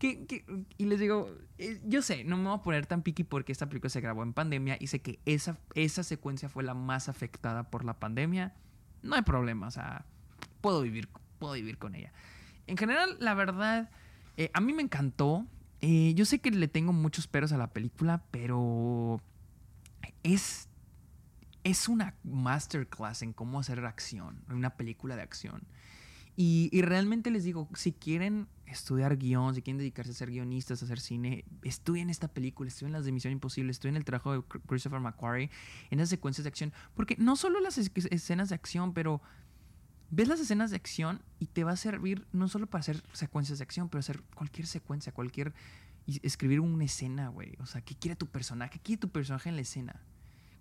y les digo, eh, yo sé, no me voy a poner tan piqui porque esta película se grabó en pandemia y sé que esa, esa secuencia fue la más afectada por la pandemia. No hay problema, o sea, puedo vivir, puedo vivir con ella. En general, la verdad, eh, a mí me encantó. Eh, yo sé que le tengo muchos peros a la película, pero es, es una masterclass en cómo hacer acción, una película de acción. Y, realmente les digo, si quieren estudiar guion, si quieren dedicarse a ser guionistas, a hacer cine, estudien esta película, estudien las de Misión Imposible, estudien el trabajo de Christopher McQuarrie en esas secuencias de acción. Porque no solo las escenas de acción, pero ves las escenas de acción y te va a servir no solo para hacer secuencias de acción, pero hacer cualquier secuencia, cualquier... Y escribir una escena, güey. O sea, ¿qué quiere tu personaje? ¿Qué quiere tu personaje en la escena?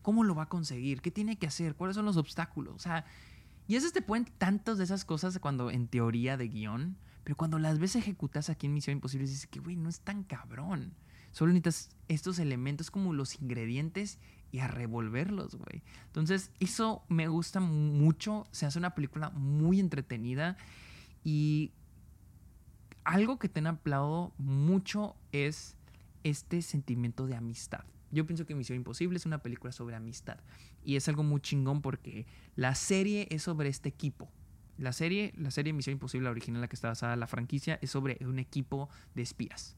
¿Cómo lo va a conseguir? ¿Qué tiene que hacer? ¿Cuáles son los obstáculos? O sea, y esas te pueden tantas de esas cosas cuando en teoría de guion, pero cuando las ves ejecutas aquí en Misión Imposible, dices que, güey, no es tan cabrón. Solo necesitas estos elementos como los ingredientes y a revolverlos, güey. Entonces, eso me gusta mucho. Se hace una película muy entretenida y algo que te han aplaudido mucho es este sentimiento de amistad. Yo pienso que Misión Imposible es una película sobre amistad y es algo muy chingón porque la serie es sobre este equipo. La serie, la serie Misión Imposible, la original, la que está basada la franquicia, es sobre un equipo de espías.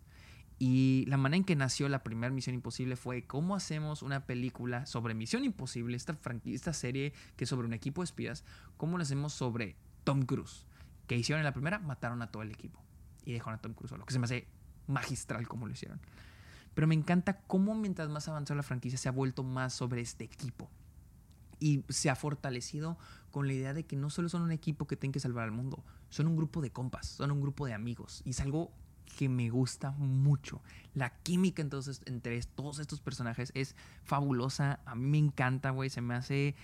Y la manera en que nació la primera Misión Imposible fue cómo hacemos una película sobre Misión Imposible, esta, esta serie que es sobre un equipo de espías, cómo lo hacemos sobre Tom Cruise. Que hicieron en la primera, mataron a todo el equipo y dejaron a Tom Cruise lo que se me hace magistral como lo hicieron. Pero me encanta cómo mientras más avanzó la franquicia se ha vuelto más sobre este equipo. Y se ha fortalecido con la idea de que no solo son un equipo que tiene que salvar al mundo, son un grupo de compas, son un grupo de amigos. Y es algo que me gusta mucho. La química entonces entre todos estos personajes es fabulosa. A mí me encanta, güey. Se me hace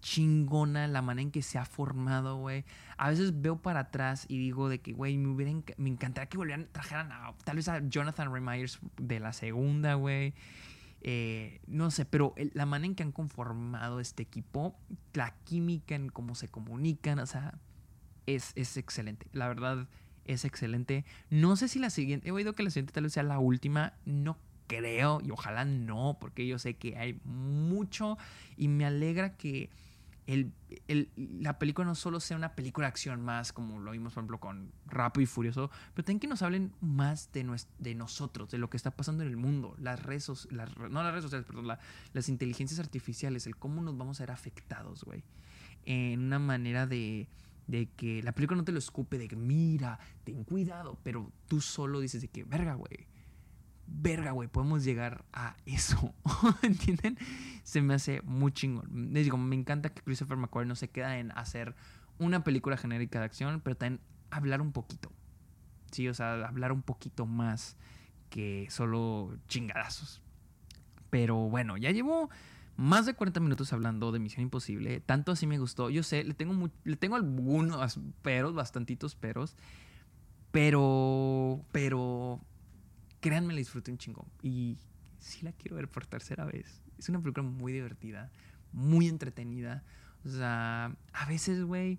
chingona la manera en que se ha formado, güey. A veces veo para atrás y digo de que, güey, me, hubiera me encantaría que volvieran, trajeran a, tal vez a Jonathan Ray de la segunda, güey. Eh, no sé, pero la manera en que han conformado este equipo, la química en cómo se comunican, o sea, es, es excelente. La verdad, es excelente. No sé si la siguiente, he oído que la siguiente tal vez sea la última, no creo y ojalá no, porque yo sé que hay mucho y me alegra que el, la película no solo sea una película de acción más, como lo vimos por ejemplo con Rápido y Furioso, pero también que nos hablen más de, de nosotros, de lo que está pasando en el mundo, las redes, las, no las redes sociales, perdón, las inteligencias artificiales, el cómo nos vamos a ver afectados, güey, en una manera de de que la película no te lo escupe, de que mira, ten cuidado, pero tú solo dices de que, verga, güey, verga, güey, podemos llegar a eso, ¿entienden? Se me hace muy chingón. Les digo, me encanta que Christopher McQuarrie no se queda en hacer una película genérica de acción, pero también hablar un poquito, ¿sí? O sea, hablar un poquito más que solo chingadazos. Pero bueno, ya llevo más de 40 minutos hablando de Misión Imposible. Tanto así me gustó. Yo sé, le tengo, le tengo algunos peros, bastantitos peros. Pero, pero, créanme, la disfruté un chingo. Y sí la quiero ver por tercera vez. Es una película muy divertida, muy entretenida. O sea, a veces, güey,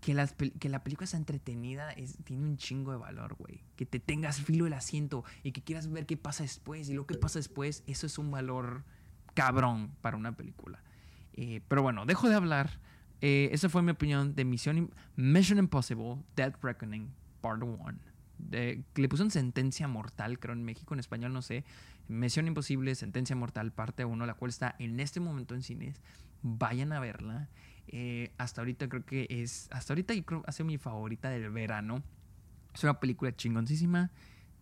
que, que la película sea entretenida tiene un chingo de valor, güey. Que te tengas filo el asiento y que quieras ver qué pasa después. Y lo que pasa después, eso es un valor cabrón para una película. Eh, pero bueno, dejo de hablar. Eh, esa fue mi opinión de Mission, Mission Impossible, Dead Reckoning, Part 1. Le pusieron sentencia mortal, creo en México, en español no sé. Misión Imposible, Sentencia Mortal, parte 1, la cual está en este momento en cines. Vayan a verla. Eh, hasta ahorita creo que es. Hasta ahorita yo creo que hace mi favorita del verano. Es una película chingoncísima.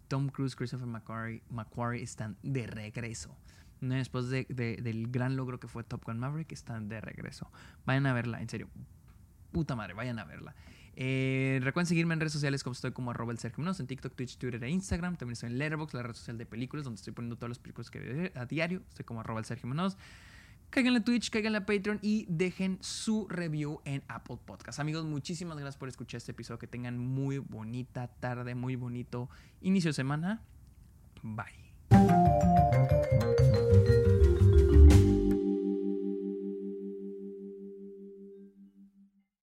Tom Cruise, Christopher McQuarrie, McQuarrie están de regreso después de, del gran logro que fue Top Gun Maverick, están de regreso. Vayan a verla, en serio. Puta madre, vayan a verla. Eh, recuerden seguirme en redes sociales como estoy como arroba el Sergio en TikTok, Twitch, Twitter e Instagram. También estoy en Letterboxd, la red social de películas, donde estoy poniendo todas las películas que veo a diario. Estoy como arroba el Sergio Menos. Caigan a Twitch, caigan a Patreon y dejen su review en Apple Podcast. Amigos, muchísimas gracias por escuchar este episodio. Que tengan muy bonita tarde, muy bonito inicio de semana. Bye.